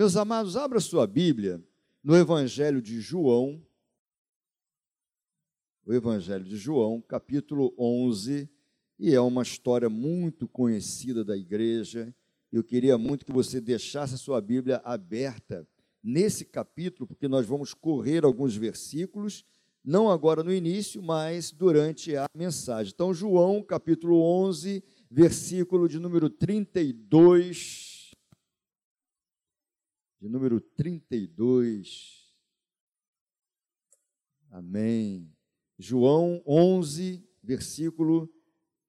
Meus amados, abra sua Bíblia no Evangelho de João, o Evangelho de João, capítulo 11, e é uma história muito conhecida da igreja. Eu queria muito que você deixasse a sua Bíblia aberta nesse capítulo, porque nós vamos correr alguns versículos, não agora no início, mas durante a mensagem. Então, João, capítulo 11, versículo de número 32. De número 32. Amém. João 11, versículo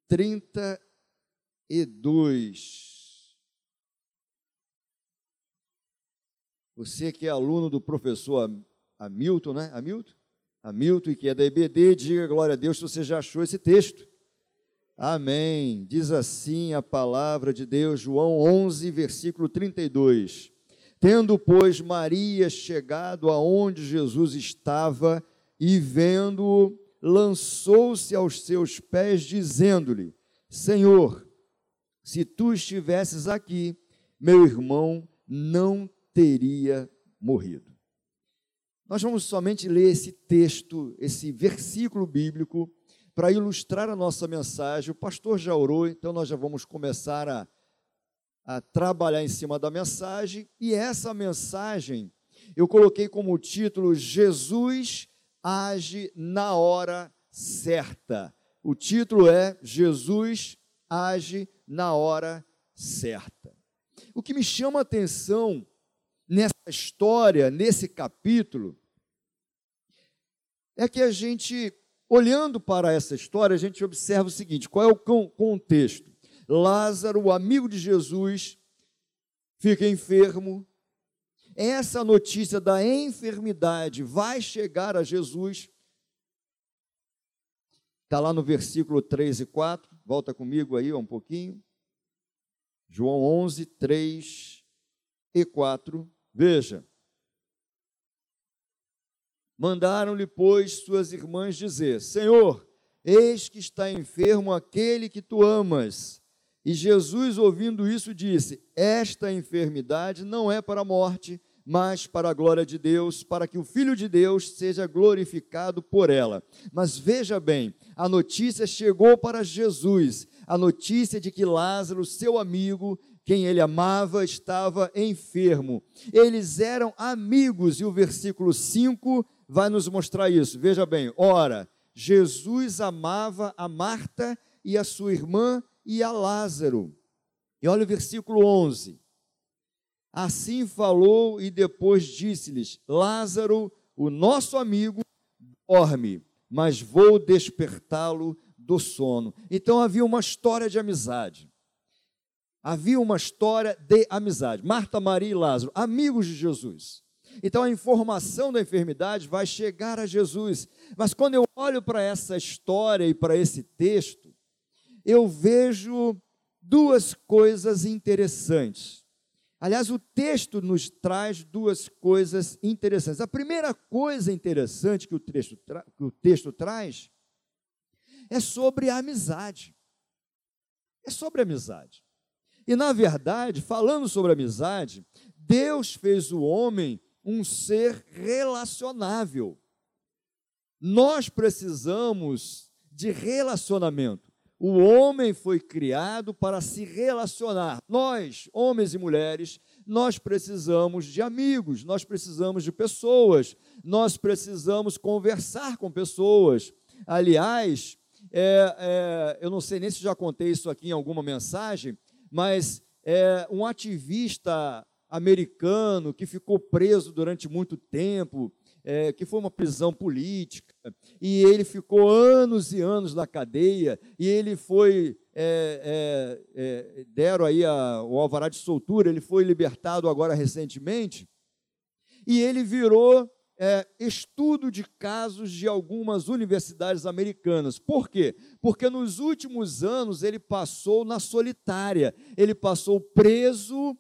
32. Você que é aluno do professor Hamilton, né? Hamilton? Hamilton, e que é da EBD, diga glória a Deus se você já achou esse texto. Amém. Diz assim a palavra de Deus, João 11, versículo 32. Tendo, pois, Maria chegado aonde Jesus estava e vendo-o, lançou-se aos seus pés, dizendo-lhe: Senhor, se tu estivesses aqui, meu irmão não teria morrido. Nós vamos somente ler esse texto, esse versículo bíblico, para ilustrar a nossa mensagem. O pastor já orou, então nós já vamos começar a, a trabalhar em cima da mensagem. E essa mensagem eu coloquei como título: Jesus age na hora certa. O título é Jesus age na hora certa. O que me chama a atenção nessa história, nesse capítulo, é que a gente, olhando para essa história, a gente observa o seguinte: qual é o contexto? Lázaro, o amigo de Jesus, fica enfermo, essa notícia da enfermidade vai chegar a Jesus. Está lá no versículo 3 e 4, volta comigo aí um pouquinho. João 11, 3 e 4. Veja. Mandaram-lhe, pois, suas irmãs dizer: Senhor, eis que está enfermo aquele que tu amas. E Jesus, ouvindo isso, disse: Esta enfermidade não é para a morte, mas para a glória de Deus, para que o Filho de Deus seja glorificado por ela. Mas veja bem, a notícia chegou para Jesus, a notícia de que Lázaro, seu amigo, quem ele amava, estava enfermo. Eles eram amigos, e o versículo 5 vai nos mostrar isso. Veja bem, ora, Jesus amava a Marta e a sua irmã e a Lázaro. E olha o versículo 11. Assim falou e depois disse-lhes: Lázaro, o nosso amigo, dorme, mas vou despertá-lo do sono. Então havia uma história de amizade. Havia uma história de amizade. Marta, Maria e Lázaro, amigos de Jesus. Então a informação da enfermidade vai chegar a Jesus. Mas quando eu olho para essa história e para esse texto, eu vejo duas coisas interessantes. Aliás, o texto nos traz duas coisas interessantes. A primeira coisa interessante que o texto, que o texto traz é sobre a amizade. É sobre a amizade. E, na verdade, falando sobre amizade, Deus fez o homem um ser relacionável. Nós precisamos de relacionamento. O homem foi criado para se relacionar. Nós, homens e mulheres, nós precisamos de amigos, nós precisamos de pessoas, nós precisamos conversar com pessoas. Aliás, é, é, eu não sei nem se já contei isso aqui em alguma mensagem, mas é, um ativista americano que ficou preso durante muito tempo, é, que foi uma prisão política, e ele ficou anos e anos na cadeia, e ele foi, é, é, é, deram aí a, o alvará de soltura, ele foi libertado agora recentemente, e ele virou é, estudo de casos de algumas universidades americanas. Por quê? Porque nos últimos anos ele passou na solitária, ele passou preso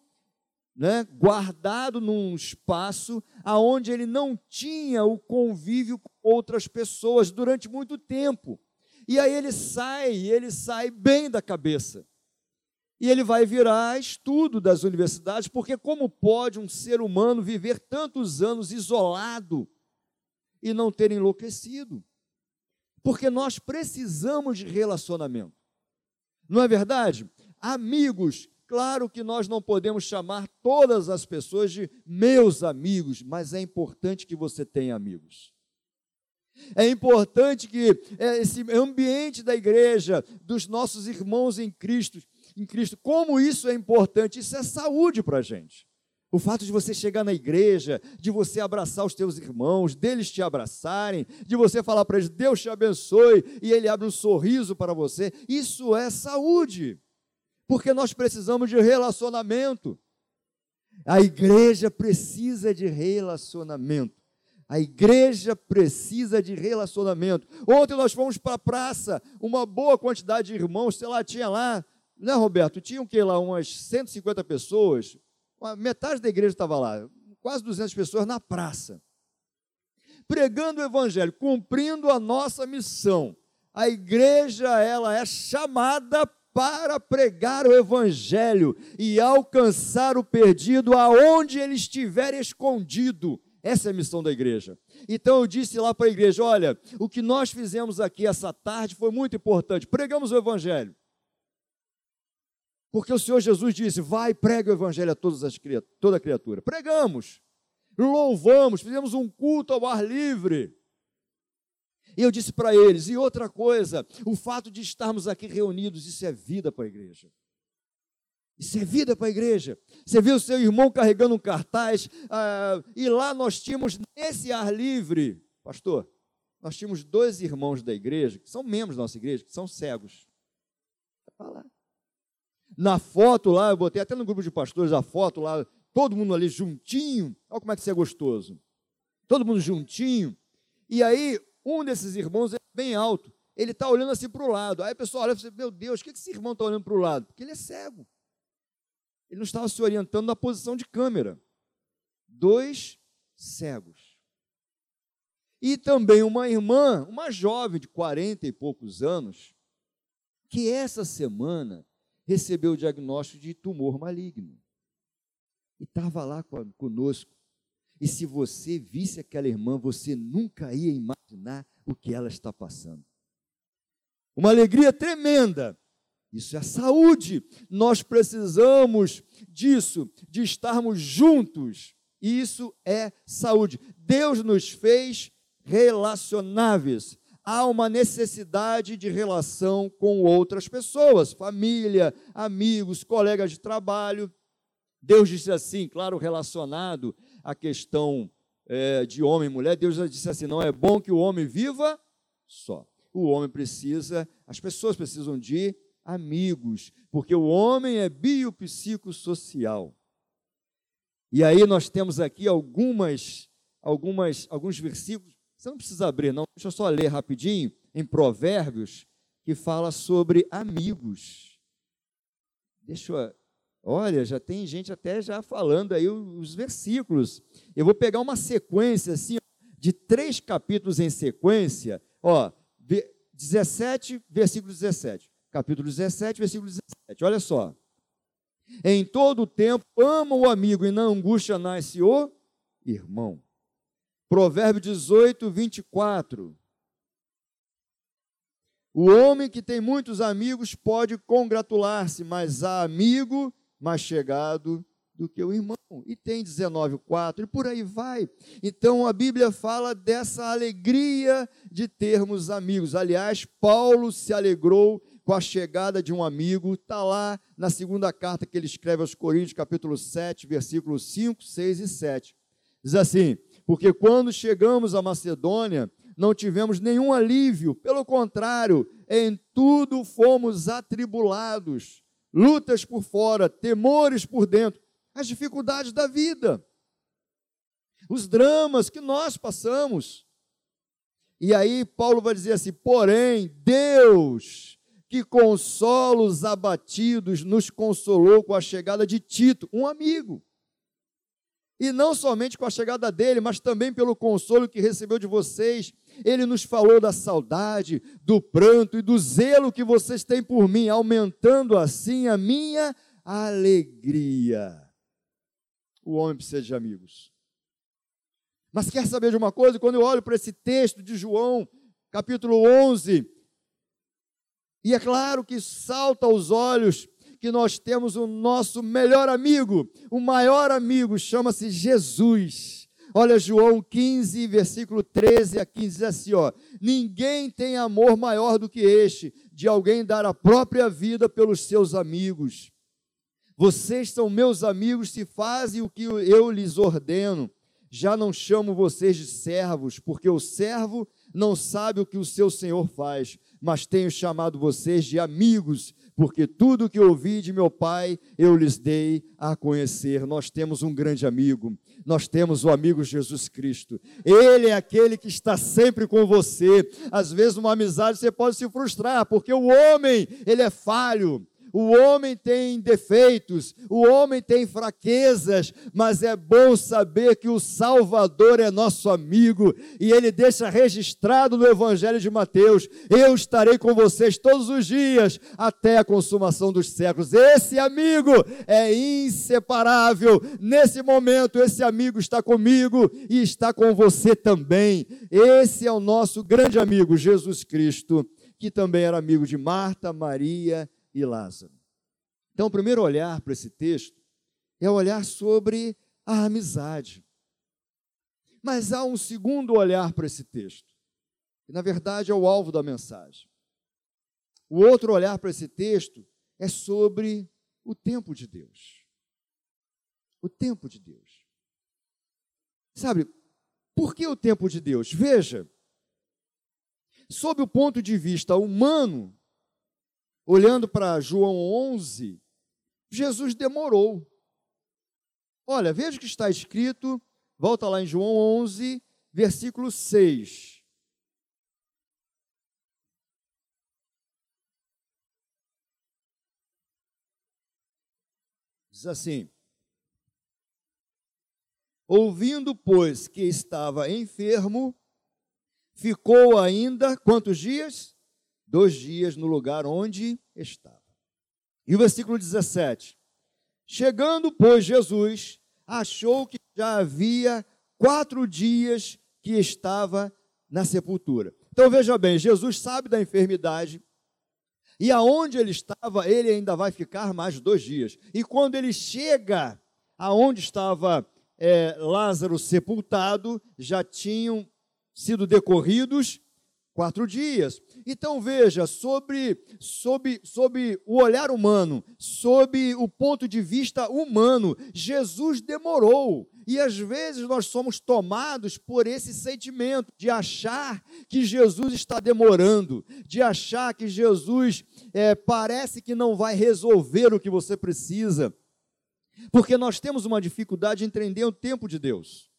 né, guardado num espaço aonde ele não tinha o convívio com outras pessoas durante muito tempo. E aí ele sai, ele sai bem da cabeça. E ele vai virar estudo das universidades, porque como pode um ser humano viver tantos anos isolado e não ter enlouquecido? Porque nós precisamos de relacionamento. Não é verdade? Amigos, claro que nós não podemos chamar todas as pessoas de meus amigos, mas é importante que você tenha amigos. É importante que é, esse ambiente da igreja, dos nossos irmãos em Cristo, em Cristo, como isso é importante, isso é saúde para a gente. O fato de você chegar na igreja, de você abraçar os teus irmãos, deles te abraçarem, de você falar para eles, Deus te abençoe, e ele abre um sorriso para você, isso é saúde, porque nós precisamos de relacionamento. A igreja precisa de relacionamento. A igreja precisa de relacionamento. Ontem nós fomos para a praça, uma boa quantidade de irmãos, sei lá, tinha lá, né, Roberto? Tinha o que lá? Umas 150 pessoas, metade da igreja estava lá, quase 200 pessoas na praça, pregando o evangelho, cumprindo a nossa missão. A igreja, ela é chamada para pregar o evangelho e alcançar o perdido aonde ele estiver escondido. Essa é a missão da igreja. Então eu disse lá para a igreja: olha, o que nós fizemos aqui essa tarde foi muito importante. Pregamos o Evangelho. Porque o Senhor Jesus disse: vai, prega o Evangelho a todas as, toda criatura. Pregamos, louvamos, fizemos um culto ao ar livre. E eu disse para eles: e outra coisa, o fato de estarmos aqui reunidos, isso é vida para a igreja. Isso é vida para a igreja. Você viu seu irmão carregando um cartaz, ah, e lá nós tínhamos, nesse ar livre, pastor, nós tínhamos dois irmãos da igreja, que são membros da nossa igreja, que são cegos. lá. Na foto lá, eu botei até no grupo de pastores a foto lá, todo mundo ali juntinho. Olha como é que isso é gostoso. Todo mundo juntinho. E aí, um desses irmãos é bem alto. Ele está olhando assim para o lado. Aí a pessoa olha e fala, meu Deus, o que esse irmão está olhando para o lado? Porque ele é cego. Ele não estava se orientando na posição de câmera. Dois cegos. E também uma irmã, uma jovem de 40 e poucos anos, que essa semana recebeu o diagnóstico de tumor maligno. E estava lá conosco. E se você visse aquela irmã, você nunca ia imaginar o que ela está passando. Uma alegria tremenda. Isso é saúde. Nós precisamos disso, de estarmos juntos. Isso é saúde. Deus nos fez relacionáveis. Há uma necessidade de relação com outras pessoas, família, amigos, colegas de trabalho. Deus disse assim, claro, relacionado à questão é, de homem e mulher, Deus disse assim: não é bom que o homem viva só. O homem precisa, as pessoas precisam de amigos, porque o homem é biopsicossocial. E aí nós temos aqui algumas, algumas, alguns versículos. Você não precisa abrir, não. Deixa eu só ler rapidinho em Provérbios que fala sobre amigos. Deixa eu, olha, já tem gente até já falando aí os versículos. Eu vou pegar uma sequência assim de três capítulos em sequência. Ó, 17, versículo 17 capítulo 17, versículo 17. Olha só. Em todo o tempo ama o amigo e na angústia nasce o irmão. Provérbio 18, 24. O homem que tem muitos amigos pode congratular-se, mas há amigo mais chegado do que o irmão. E tem 19,4 e por aí vai. Então a Bíblia fala dessa alegria de termos amigos. Aliás, Paulo se alegrou com a chegada de um amigo, está lá na segunda carta que ele escreve aos Coríntios, capítulo 7, versículos 5, 6 e 7. Diz assim: Porque quando chegamos à Macedônia, não tivemos nenhum alívio, pelo contrário, em tudo fomos atribulados, lutas por fora, temores por dentro, as dificuldades da vida, os dramas que nós passamos. E aí Paulo vai dizer assim: porém, Deus que consola os abatidos, nos consolou com a chegada de Tito, um amigo. E não somente com a chegada dele, mas também pelo consolo que recebeu de vocês. Ele nos falou da saudade, do pranto e do zelo que vocês têm por mim, aumentando assim a minha alegria. O homem precisa de amigos. Mas quer saber de uma coisa? Quando eu olho para esse texto de João, capítulo 11, e é claro que salta aos olhos que nós temos o nosso melhor amigo, o maior amigo, chama-se Jesus. Olha João 15, versículo 13 a 15, diz assim, ó: Ninguém tem amor maior do que este, de alguém dar a própria vida pelos seus amigos. Vocês são meus amigos se fazem o que eu lhes ordeno. Já não chamo vocês de servos, porque o servo não sabe o que o seu senhor faz, mas tenho chamado vocês de amigos, porque tudo que ouvi de meu Pai eu lhes dei a conhecer. Nós temos um grande amigo, nós temos o amigo Jesus Cristo. Ele é aquele que está sempre com você. Às vezes, uma amizade você pode se frustrar, porque o homem, ele é falho, o homem tem defeitos, o homem tem fraquezas, mas é bom saber que o Salvador é nosso amigo e ele deixa registrado no Evangelho de Mateus: Eu estarei com vocês todos os dias até a consumação dos séculos. Esse amigo é inseparável. Nesse momento, esse amigo está comigo e está com você também. Esse é o nosso grande amigo, Jesus Cristo, que também era amigo de Marta, Maria Lázaro. Então, o primeiro olhar para esse texto é olhar sobre a amizade. Mas há um segundo olhar para esse texto, que na verdade é o alvo da mensagem. O outro olhar para esse texto é sobre o tempo de Deus. O tempo de Deus. Sabe, por que o tempo de Deus? Veja, sob o ponto de vista humano, olhando para João 11, Jesus demorou. Olha, veja o que está escrito, volta lá em João 11, versículo 6. Diz assim: Ouvindo, pois, que estava enfermo, ficou ainda quantos dias? Dois dias no lugar onde estava. E o versículo 17: Chegando, pois, Jesus achou que já havia quatro dias que estava na sepultura. Então veja bem, Jesus sabe da enfermidade, e aonde ele estava, ele ainda vai ficar mais dois dias. E quando ele chega aonde estava é, Lázaro sepultado, já tinham sido decorridos quatro dias. Então veja, sobre, sobre, sobre o olhar humano, sob o ponto de vista humano, Jesus demorou. E às vezes nós somos tomados por esse sentimento de achar que Jesus está demorando, de achar que Jesus é, parece que não vai resolver o que você precisa, porque nós temos uma dificuldade em entender o tempo de Deus.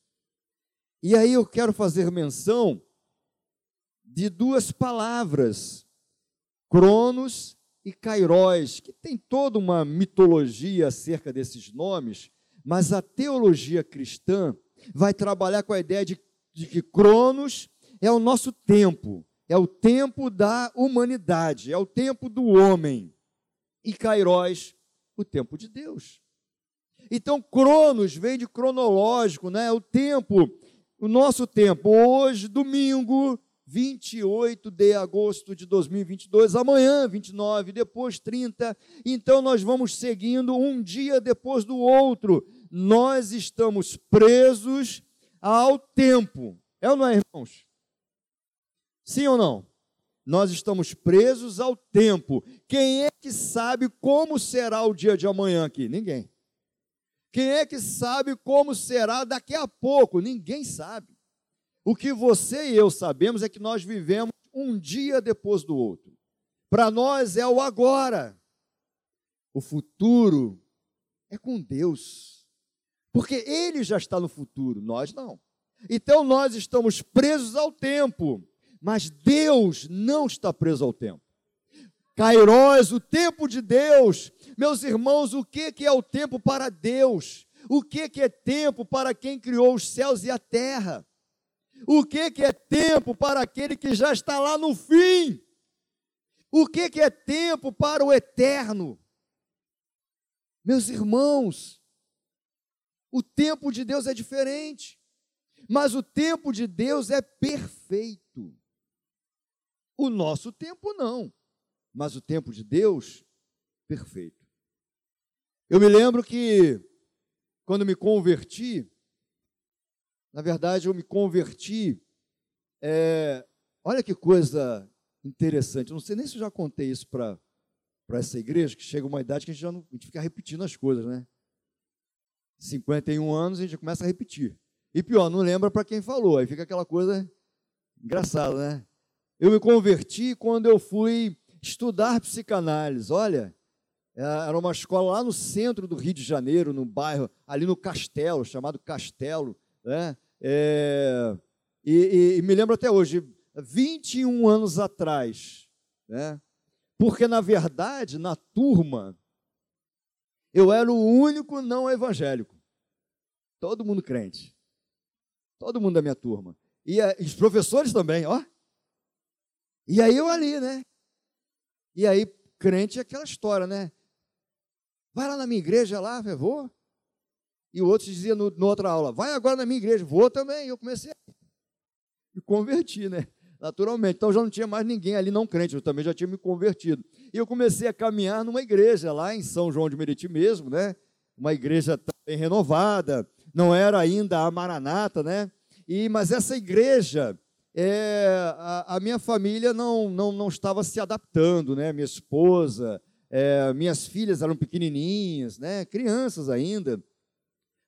E aí eu quero fazer menção de duas palavras, Cronos e Kairos, que tem toda uma mitologia acerca desses nomes, mas a teologia cristã vai trabalhar com a ideia de, de que Cronos é o nosso tempo, é o tempo da humanidade, é o tempo do homem, e Kairos, o tempo de Deus. Então, Cronos vem de cronológico, né? o tempo, o nosso tempo. Hoje, domingo, 28 de agosto de 2022, amanhã 29, depois 30. Então nós vamos seguindo um dia depois do outro. Nós estamos presos ao tempo. É ou não é, irmãos? Sim ou não? Nós estamos presos ao tempo. Quem é que sabe como será o dia de amanhã aqui? Ninguém. Quem é que sabe como será daqui a pouco? Ninguém sabe. O que você e eu sabemos é que nós vivemos um dia depois do outro. Para nós é o agora. O futuro é com Deus. Porque Ele já está no futuro, nós não. Então nós estamos presos ao tempo, mas Deus não está preso ao tempo. Kairos, o tempo de Deus. Meus irmãos, o que é o tempo para Deus? O que, que é tempo para quem criou os céus e a terra? O que, que é tempo para aquele que já está lá no fim? O que, que é tempo para o eterno? Meus irmãos, o tempo de Deus é diferente, mas o tempo de Deus é perfeito. O nosso tempo não, mas o tempo de Deus, perfeito. Eu me lembro que, quando me converti, na verdade, eu me converti, é, olha que coisa interessante. Não sei nem se eu já contei isso para essa igreja, que chega uma idade que a gente já não, a gente fica repetindo as coisas, né? 51 anos a gente começa a repetir. E pior, não lembra para quem falou, aí fica aquela coisa engraçada, né? Eu me converti quando eu fui estudar psicanálise. Olha, era uma escola lá no centro do Rio de Janeiro, no bairro, ali no Castelo, chamado Castelo, né? É, e, e, e me lembro até hoje, 21 anos atrás, né? Porque, na verdade, na turma, eu era o único não evangélico. Todo mundo crente. Todo mundo da minha turma. E, a, os professores também, ó. E aí eu ali, né? E aí, crente é aquela história, né? Vai lá na minha igreja lá, vou. E o outro dizia no, no outra aula, vai agora na minha igreja, vou também. Eu comecei a me convertir, né? naturalmente. Então já não tinha mais ninguém ali não crente, eu também já tinha me convertido. E eu comecei a caminhar numa igreja lá em São João de Meriti mesmo, né? Uma igreja também renovada, não era ainda a Maranata, né? E, mas essa igreja, é, a, a, minha família não, não, não estava se adaptando, né? Minha esposa, é, minhas filhas eram pequenininhas, né? Crianças ainda.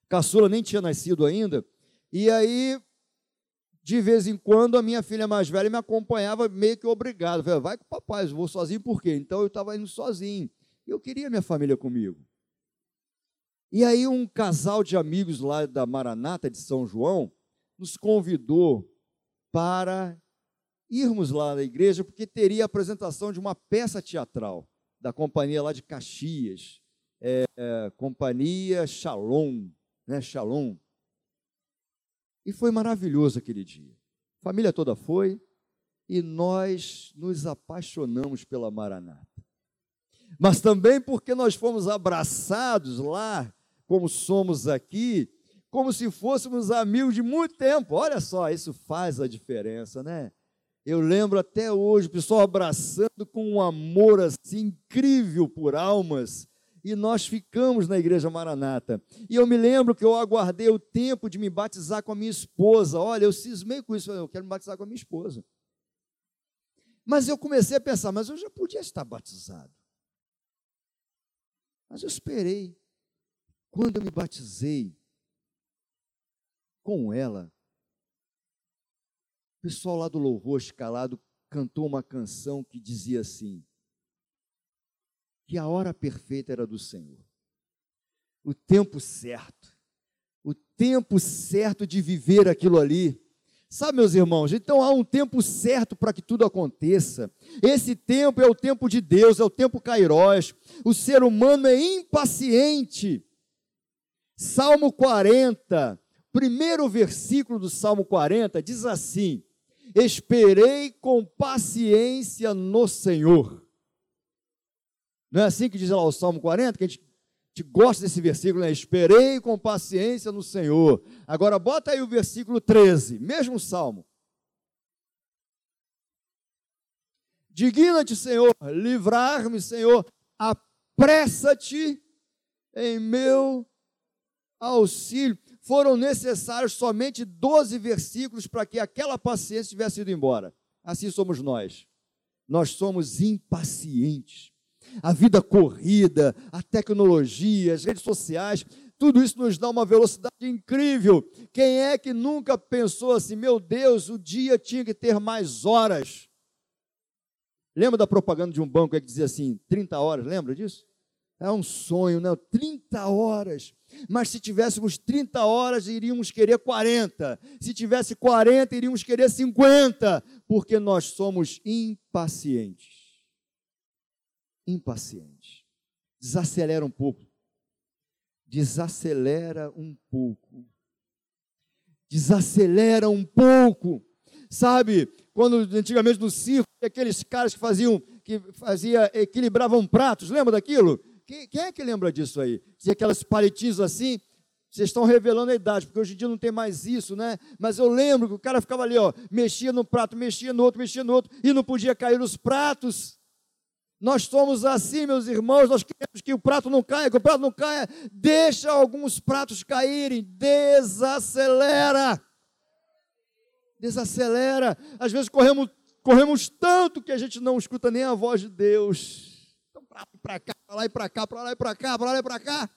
Caçula nem tinha nascido ainda. E aí de vez em quando a minha filha mais velha me acompanhava meio que obrigado. Vai com o papai, eu vou sozinho por quê? Então eu estava indo sozinho. Eu queria minha família comigo. E aí um casal de amigos lá da Maranata de São João nos convidou para irmos lá na igreja, porque teria a apresentação de uma peça teatral da companhia lá de Caxias, é, é, companhia Shalom, né, Shalom. E foi maravilhoso aquele dia. Família toda foi e nós nos apaixonamos pela Maranata. Mas também porque nós fomos abraçados lá, como somos aqui, como se fôssemos amigos de muito tempo. Olha só, isso faz a diferença, né? Eu lembro até hoje o pessoal abraçando com um amor assim incrível por almas e nós ficamos na igreja Maranata. E eu me lembro que eu aguardei o tempo de me batizar com a minha esposa. Olha, eu cismei com isso, eu quero me batizar com a minha esposa. Mas eu comecei a pensar, mas eu já podia estar batizado. Mas eu esperei. Quando eu me batizei com ela, o pessoal lá do louvor escalado cantou uma canção que dizia assim: que a hora perfeita era do Senhor. O tempo certo. O tempo certo de viver aquilo ali. Sabe, meus irmãos, então há um tempo certo para que tudo aconteça. Esse tempo é o tempo de Deus, é o tempo kairós. O ser humano é impaciente. Salmo 40, primeiro versículo do Salmo 40 diz assim: Esperei com paciência no Senhor não é assim que diz lá o Salmo 40, que a gente, a gente gosta desse versículo, né? Esperei com paciência no Senhor. Agora bota aí o versículo 13, mesmo salmo. Digna-te, Senhor, livrar-me, Senhor, apressa-te em meu auxílio. Foram necessários somente 12 versículos para que aquela paciência tivesse ido embora. Assim somos nós. Nós somos impacientes a vida corrida, a tecnologia, as redes sociais, tudo isso nos dá uma velocidade incrível. Quem é que nunca pensou assim, meu Deus, o dia tinha que ter mais horas? Lembra da propaganda de um banco que dizia assim, 30 horas, lembra disso? É um sonho, não? 30 horas. Mas se tivéssemos 30 horas, iríamos querer 40. Se tivesse 40, iríamos querer 50, porque nós somos impacientes impaciente. Desacelera um pouco. desacelera um pouco. Desacelera um pouco. Sabe, quando antigamente no circo, aqueles caras que faziam, que fazia, equilibravam pratos, lembra daquilo? Quem, quem é que lembra disso aí? Tinha aquelas palitinhos assim, vocês estão revelando a idade, porque hoje em dia não tem mais isso, né? Mas eu lembro que o cara ficava ali, ó, mexia no prato, mexia no outro, mexia no outro, e não podia cair os pratos. Nós somos assim, meus irmãos, nós queremos que o prato não caia, que o prato não caia. Deixa alguns pratos caírem, desacelera. Desacelera. Às vezes corremos, corremos tanto que a gente não escuta nem a voz de Deus. Então, para cá, para lá e para cá, para lá e para cá, para lá e para cá.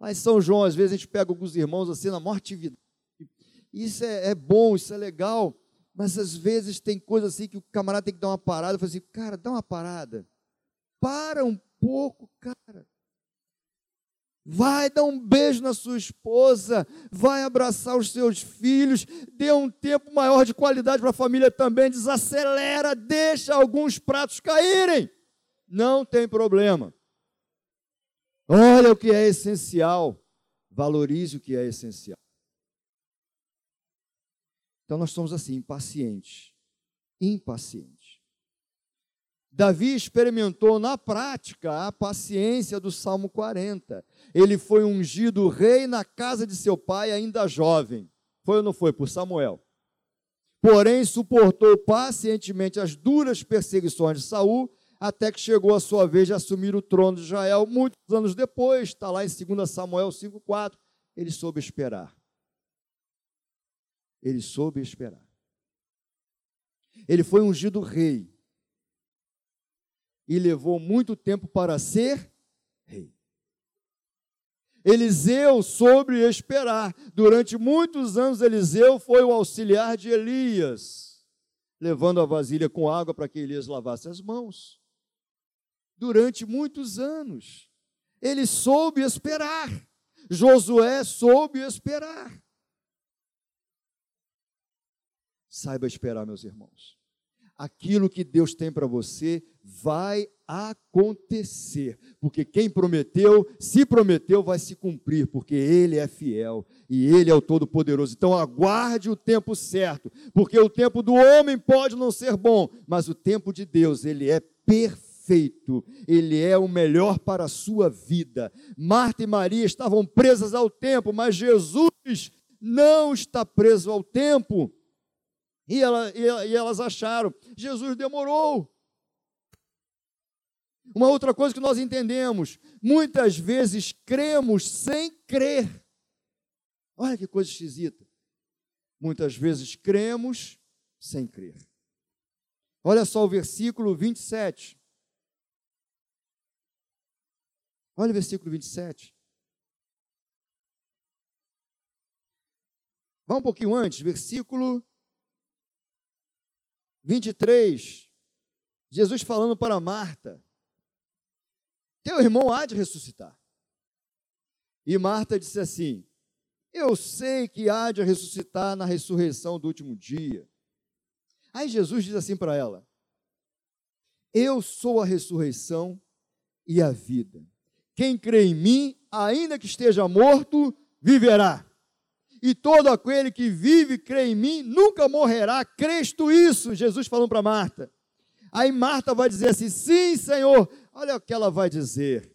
Lá em São João, às vezes a gente pega alguns irmãos assim na maior atividade. Isso é, é bom, isso é legal. Mas às vezes tem coisa assim que o camarada tem que dar uma parada. Eu assim, cara, dá uma parada. Para um pouco, cara. Vai dar um beijo na sua esposa, vai abraçar os seus filhos, dê um tempo maior de qualidade para a família também, desacelera, deixa alguns pratos caírem. Não tem problema. Olha o que é essencial, valorize o que é essencial. Então nós somos assim, impacientes. Impacientes. Davi experimentou na prática a paciência do Salmo 40. Ele foi ungido rei na casa de seu pai, ainda jovem. Foi ou não foi? Por Samuel. Porém, suportou pacientemente as duras perseguições de Saul, até que chegou a sua vez de assumir o trono de Israel. Muitos anos depois, está lá em 2 Samuel 5,4, ele soube esperar ele soube esperar. Ele foi ungido rei e levou muito tempo para ser rei. Eliseu soube esperar. Durante muitos anos, Eliseu foi o auxiliar de Elias, levando a vasilha com água para que Elias lavasse as mãos. Durante muitos anos, ele soube esperar. Josué soube esperar. Saiba esperar, meus irmãos. Aquilo que Deus tem para você vai acontecer, porque quem prometeu, se prometeu, vai se cumprir, porque Ele é fiel e Ele é o Todo-Poderoso. Então aguarde o tempo certo, porque o tempo do homem pode não ser bom, mas o tempo de Deus, Ele é perfeito, Ele é o melhor para a sua vida. Marta e Maria estavam presas ao tempo, mas Jesus não está preso ao tempo. E, ela, e elas acharam, Jesus demorou. Uma outra coisa que nós entendemos, muitas vezes cremos sem crer. Olha que coisa esquisita. Muitas vezes cremos sem crer. Olha só o versículo 27. Olha o versículo 27. Vá um pouquinho antes, versículo 23, Jesus falando para Marta: Teu irmão há de ressuscitar. E Marta disse assim: Eu sei que há de ressuscitar na ressurreição do último dia. Aí Jesus diz assim para ela: Eu sou a ressurreição e a vida. Quem crê em mim, ainda que esteja morto, viverá e todo aquele que vive e crê em mim nunca morrerá. Crês tu isso? Jesus falando para Marta. Aí Marta vai dizer assim: Sim, Senhor. Olha o que ela vai dizer.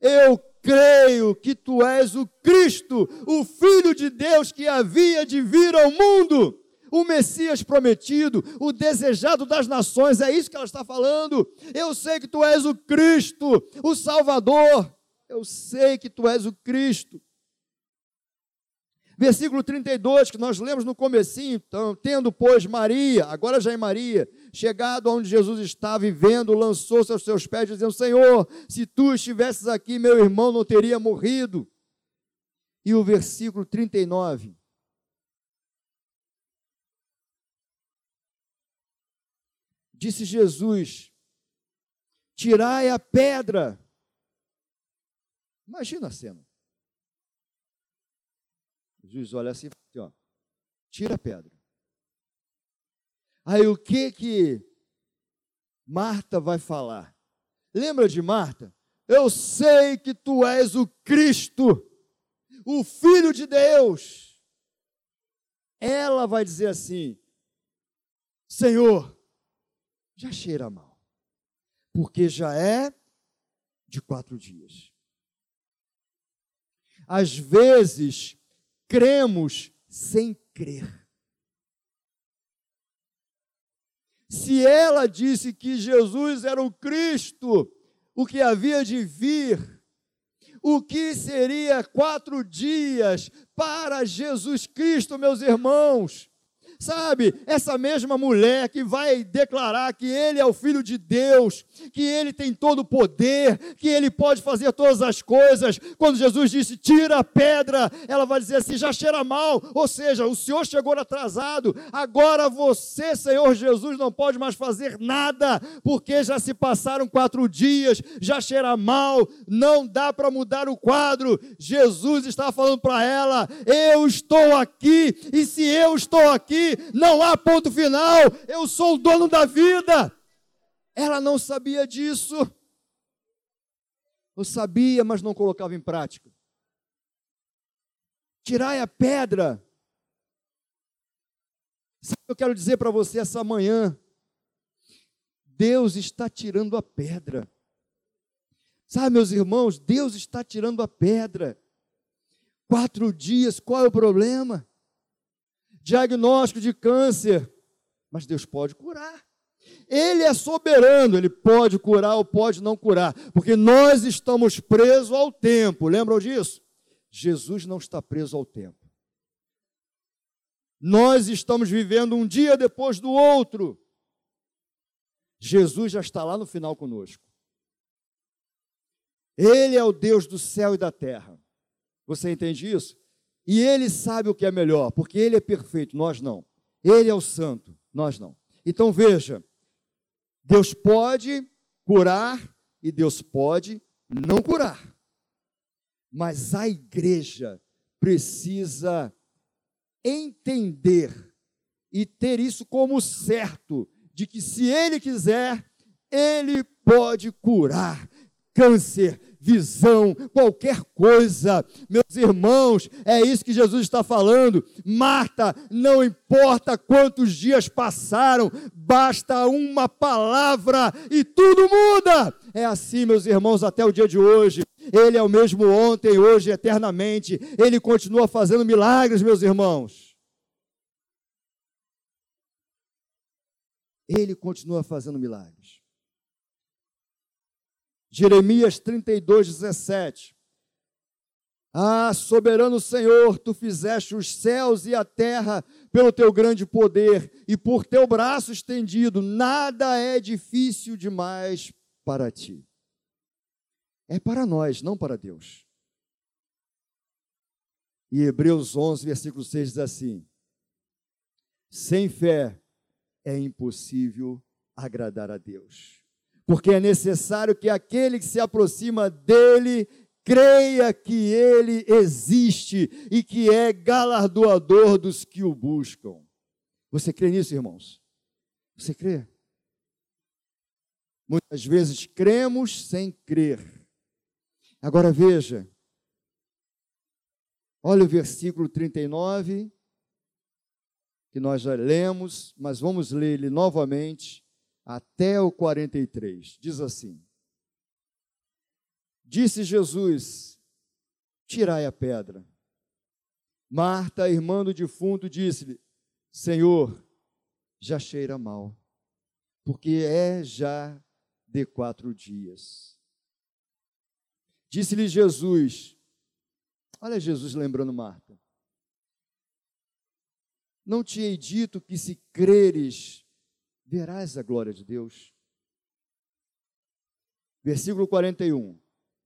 Eu creio que tu és o Cristo, o Filho de Deus que havia de vir ao mundo. O Messias prometido, o desejado das nações, é isso que ela está falando. Eu sei que tu és o Cristo, o Salvador. Eu sei que tu és o Cristo. Versículo 32, que nós lemos no comecinho, então, tendo, pois, Maria, agora já é Maria, chegado onde Jesus estava vivendo, lançou-se aos seus pés, dizendo, Senhor, se tu estivesses aqui, meu irmão não teria morrido. E o versículo 39. Disse Jesus, tirai a pedra. Imagina a cena. Jesus olha assim, assim ó, tira a pedra. Aí o que que Marta vai falar? Lembra de Marta? eu sei que tu és o Cristo, o Filho de Deus. Ela vai dizer assim: Senhor, já cheira mal, porque já é de quatro dias. Às vezes, cremos sem crer. Se ela disse que Jesus era o Cristo, o que havia de vir, o que seria quatro dias para Jesus Cristo, meus irmãos? Sabe, essa mesma mulher que vai declarar que ele é o filho de Deus, que ele tem todo o poder, que ele pode fazer todas as coisas. Quando Jesus disse: "Tira a pedra", ela vai dizer assim: "Já cheira mal", ou seja, o Senhor chegou atrasado. Agora você, Senhor Jesus, não pode mais fazer nada, porque já se passaram quatro dias, já cheira mal, não dá para mudar o quadro. Jesus está falando para ela: "Eu estou aqui, e se eu estou aqui, não há ponto final, eu sou o dono da vida. Ela não sabia disso. Eu sabia, mas não colocava em prática. Tirai a pedra. Sabe o que eu quero dizer para você essa manhã? Deus está tirando a pedra. Sabe, meus irmãos, Deus está tirando a pedra. Quatro dias, qual é o problema? Diagnóstico de câncer, mas Deus pode curar. Ele é soberano, ele pode curar ou pode não curar, porque nós estamos presos ao tempo. Lembram disso? Jesus não está preso ao tempo. Nós estamos vivendo um dia depois do outro. Jesus já está lá no final conosco. Ele é o Deus do céu e da terra. Você entende isso? E ele sabe o que é melhor, porque ele é perfeito, nós não. Ele é o santo, nós não. Então veja, Deus pode curar e Deus pode não curar. Mas a igreja precisa entender e ter isso como certo, de que se ele quiser, ele pode curar câncer, visão, qualquer coisa. Meus irmãos, é isso que Jesus está falando. Marta, não importa quantos dias passaram, basta uma palavra e tudo muda. É assim, meus irmãos, até o dia de hoje. Ele é o mesmo ontem, hoje, eternamente. Ele continua fazendo milagres, meus irmãos. Ele continua fazendo milagres. Jeremias 32, 17. Ah, soberano Senhor, tu fizeste os céus e a terra pelo teu grande poder e por teu braço estendido, nada é difícil demais para ti. É para nós, não para Deus. E Hebreus 11, versículo 6 diz assim: Sem fé é impossível agradar a Deus porque é necessário que aquele que se aproxima dele creia que ele existe e que é galardoador dos que o buscam. Você crê nisso, irmãos? Você crê? Muitas vezes cremos sem crer. Agora veja, olha o versículo 39, que nós já lemos, mas vamos ler ele novamente até o 43. Diz assim: Disse Jesus: Tirai a pedra. Marta, irmã do defunto, disse-lhe: Senhor, já cheira mal, porque é já de quatro dias. Disse-lhe Jesus: Olha Jesus lembrando Marta. Não te hei dito que se creres, verás a glória de Deus. Versículo 41.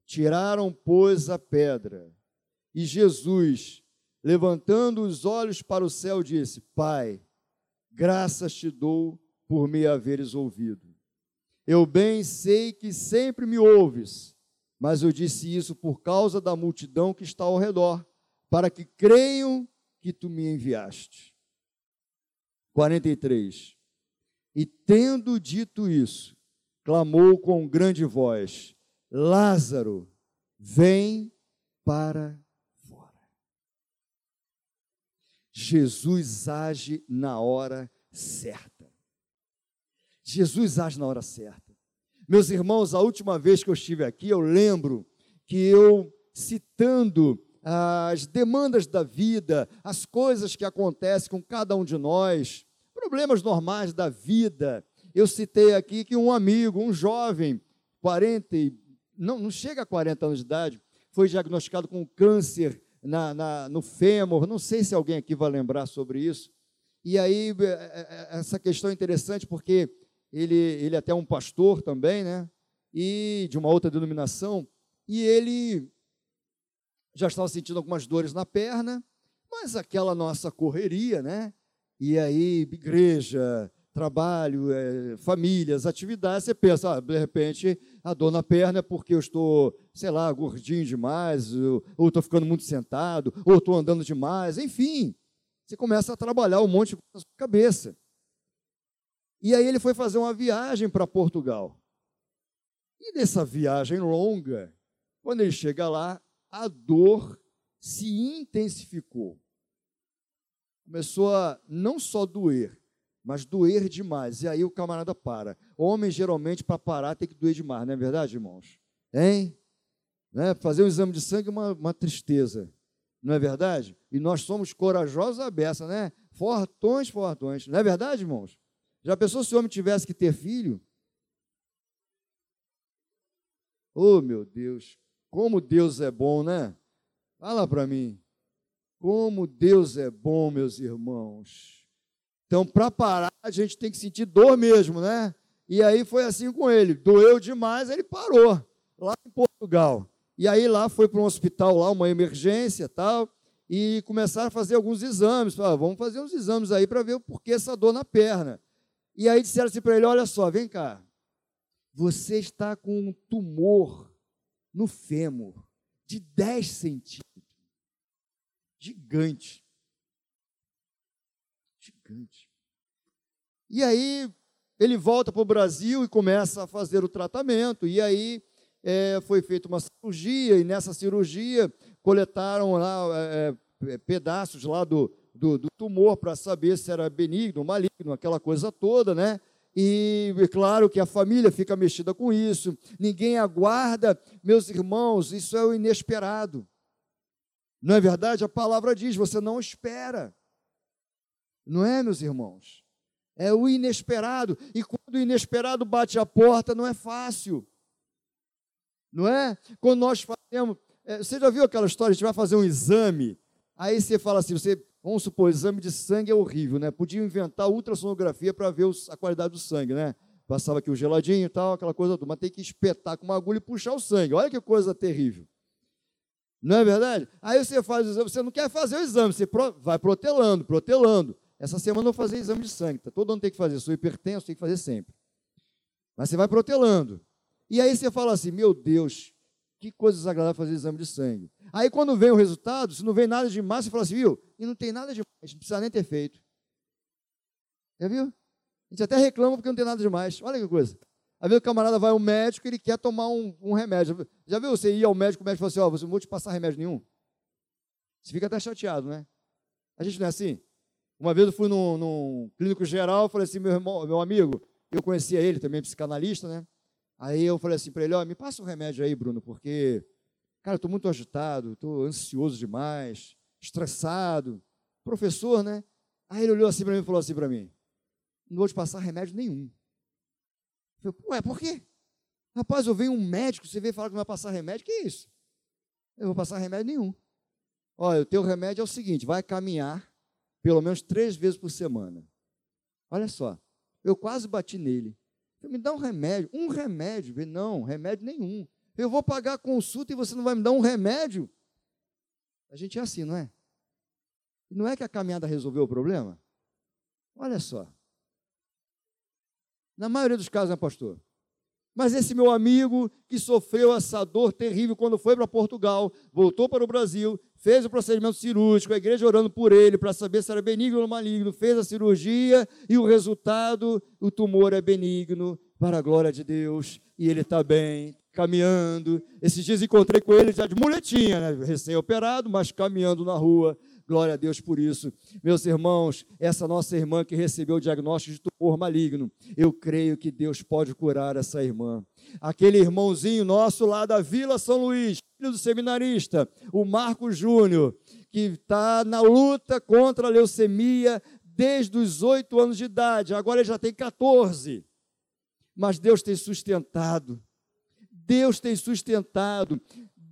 Tiraram, pois, a pedra, e Jesus, levantando os olhos para o céu, disse: Pai, graças te dou por me haveres ouvido. Eu bem sei que sempre me ouves, mas eu disse isso por causa da multidão que está ao redor, para que creiam que tu me enviaste. 43. E tendo dito isso, clamou com grande voz: Lázaro, vem para fora. Jesus age na hora certa. Jesus age na hora certa. Meus irmãos, a última vez que eu estive aqui, eu lembro que eu, citando as demandas da vida, as coisas que acontecem com cada um de nós, problemas normais da vida, eu citei aqui que um amigo, um jovem, 40, não, não chega a 40 anos de idade, foi diagnosticado com câncer na, na, no fêmur, não sei se alguém aqui vai lembrar sobre isso. E aí, é, é, é, essa questão é interessante porque ele, ele é até um pastor também, né? E de uma outra denominação, e ele já estava sentindo algumas dores na perna, mas aquela nossa correria, né? E aí, igreja, trabalho, é, famílias, atividades, você pensa, ah, de repente, a dor na perna é porque eu estou, sei lá, gordinho demais, ou estou ficando muito sentado, ou estou andando demais, enfim. Você começa a trabalhar um monte de na sua cabeça. E aí ele foi fazer uma viagem para Portugal. E nessa viagem longa, quando ele chega lá, a dor se intensificou. Começou a não só doer, mas doer demais. E aí o camarada para. Homem, geralmente, para parar, tem que doer demais, não é verdade, irmãos? Hein? Né? Fazer um exame de sangue é uma, uma tristeza, não é verdade? E nós somos corajosos à beça, né? Fortões, fortões. Não é verdade, irmãos? Já pensou se o homem tivesse que ter filho? Oh, meu Deus, como Deus é bom, né? Fala para mim. Como Deus é bom, meus irmãos. Então, para parar, a gente tem que sentir dor mesmo, né? E aí foi assim com ele. Doeu demais, ele parou, lá em Portugal. E aí lá foi para um hospital, lá, uma emergência tal, e começaram a fazer alguns exames. Falaram, vamos fazer uns exames aí para ver o porquê essa dor na perna. E aí disseram assim para ele: olha só, vem cá. Você está com um tumor no fêmur de 10 centímetros. Gigante. Gigante. E aí ele volta para o Brasil e começa a fazer o tratamento. E aí é, foi feita uma cirurgia, e nessa cirurgia coletaram lá é, é pedaços lá do, do, do tumor para saber se era benigno, maligno, aquela coisa toda, né? E é claro que a família fica mexida com isso, ninguém aguarda, meus irmãos, isso é o inesperado. Não é verdade? A palavra diz: você não espera. Não é, meus irmãos? É o inesperado. E quando o inesperado bate a porta, não é fácil. Não é? Quando nós fazemos. É, você já viu aquela história? A gente vai fazer um exame, aí você fala assim: você Vamos supor, exame de sangue é horrível, né? Podia inventar ultrassonografia para ver os, a qualidade do sangue, né? Passava aqui o geladinho e tal, aquela coisa toda, mas tem que espetar com uma agulha e puxar o sangue. Olha que coisa terrível. Não é verdade? Aí você faz o exame, você não quer fazer o exame, você vai protelando, protelando. Essa semana eu vou fazer exame de sangue, tá? todo ano tem que fazer, sou hipertenso, tem que fazer sempre. Mas você vai protelando. E aí você fala assim: meu Deus, que coisa desagradável fazer exame de sangue. Aí quando vem o resultado, se não vem nada demais, você fala assim, viu? E não tem nada demais, não precisa nem ter feito. Já viu? A gente até reclama porque não tem nada demais. Olha que coisa. Aí o camarada vai ao médico e ele quer tomar um, um, remédio. Já viu você ir ao médico, o médico fala assim, ó, oh, você não vou te passar remédio nenhum. Você fica até chateado, né? A gente não é assim? Uma vez eu fui num, num clínico geral, falei assim, meu irmão, meu amigo, eu conhecia ele também, psicanalista, né? Aí eu falei assim para ele, ó, me passa um remédio aí, Bruno, porque, cara, estou muito agitado, estou ansioso demais, estressado. Professor, né? Aí ele olhou assim para mim e falou assim para mim, não vou te passar remédio nenhum. Falei, ué, por quê? Rapaz, eu venho um médico, você veio falar que não vai passar remédio, que isso? Eu não vou passar remédio nenhum. Olha, o teu remédio é o seguinte, vai caminhar pelo menos três vezes por semana. Olha só, eu quase bati nele. Me dá um remédio. Um remédio. Não, remédio nenhum. Eu vou pagar a consulta e você não vai me dar um remédio? A gente é assim, não é? Não é que a caminhada resolveu o problema? Olha só. Na maioria dos casos, né, pastor? Mas esse meu amigo que sofreu essa dor terrível quando foi para Portugal, voltou para o Brasil, fez o procedimento cirúrgico, a igreja orando por ele para saber se era benigno ou maligno, fez a cirurgia e o resultado, o tumor é benigno, para a glória de Deus, e ele está bem, caminhando. Esses dias encontrei com ele já de muletinha, né? recém-operado, mas caminhando na rua. Glória a Deus por isso. Meus irmãos, essa nossa irmã que recebeu o diagnóstico de tumor maligno, eu creio que Deus pode curar essa irmã. Aquele irmãozinho nosso lá da Vila São Luís, filho do seminarista, o Marco Júnior, que está na luta contra a leucemia desde os oito anos de idade, agora ele já tem 14. Mas Deus tem sustentado. Deus tem sustentado.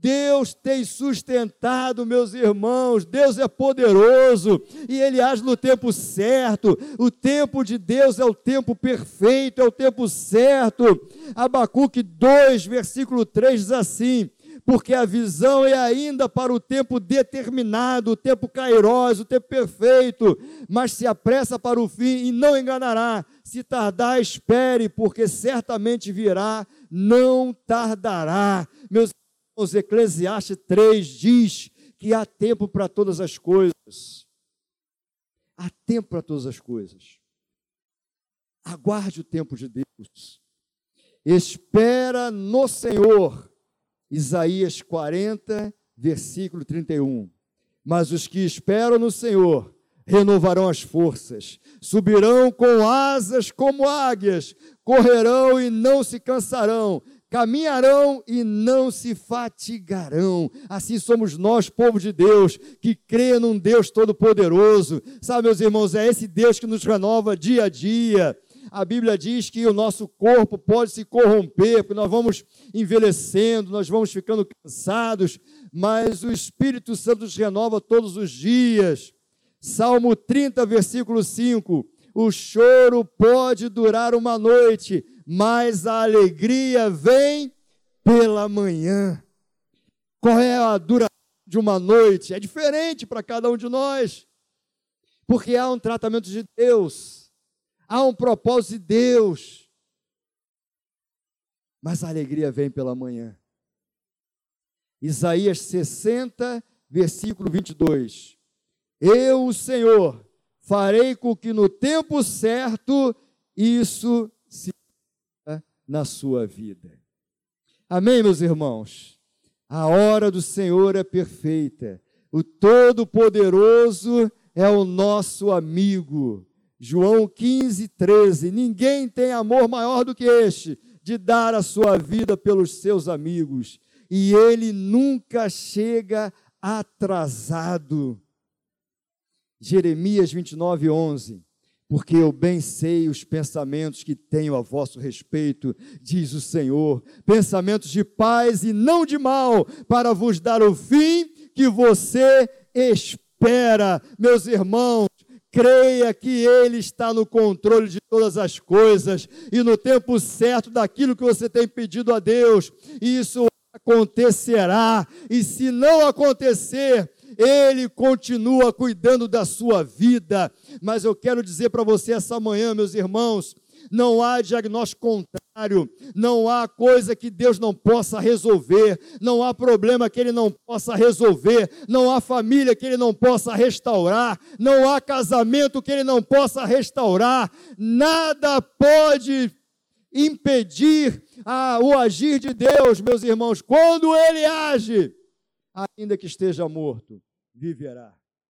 Deus tem sustentado, meus irmãos. Deus é poderoso e Ele age no tempo certo. O tempo de Deus é o tempo perfeito, é o tempo certo. Abacuque 2, versículo 3 diz assim: porque a visão é ainda para o tempo determinado, o tempo cairoso, o tempo perfeito, mas se apressa para o fim e não enganará. Se tardar, espere, porque certamente virá, não tardará. Meus os Eclesiastes 3 diz que há tempo para todas as coisas. Há tempo para todas as coisas. Aguarde o tempo de Deus. Espera no Senhor. Isaías 40, versículo 31. Mas os que esperam no Senhor renovarão as forças, subirão com asas como águias, correrão e não se cansarão, caminharão e não se fatigarão. Assim somos nós, povo de Deus, que crê num Deus todo-poderoso. Sabe, meus irmãos, é esse Deus que nos renova dia a dia. A Bíblia diz que o nosso corpo pode se corromper, porque nós vamos envelhecendo, nós vamos ficando cansados, mas o Espírito Santo nos renova todos os dias. Salmo 30, versículo 5: O choro pode durar uma noite, mas a alegria vem pela manhã. Qual é a duração de uma noite? É diferente para cada um de nós, porque há um tratamento de Deus, há um propósito de Deus, mas a alegria vem pela manhã. Isaías 60, versículo 22. Eu, o Senhor, farei com que no tempo certo isso na sua vida. Amém, meus irmãos? A hora do Senhor é perfeita. O Todo-Poderoso é o nosso amigo. João 15, 13. Ninguém tem amor maior do que este, de dar a sua vida pelos seus amigos. E ele nunca chega atrasado. Jeremias 29, 11 porque eu bem sei os pensamentos que tenho a vosso respeito, diz o Senhor, pensamentos de paz e não de mal, para vos dar o fim que você espera. Meus irmãos, creia que Ele está no controle de todas as coisas e no tempo certo daquilo que você tem pedido a Deus, isso acontecerá, e se não acontecer, ele continua cuidando da sua vida. Mas eu quero dizer para você essa manhã, meus irmãos, não há diagnóstico contrário, não há coisa que Deus não possa resolver, não há problema que Ele não possa resolver, não há família que Ele não possa restaurar, não há casamento que Ele não possa restaurar, nada pode impedir a, o agir de Deus, meus irmãos, quando Ele age, ainda que esteja morto viverá.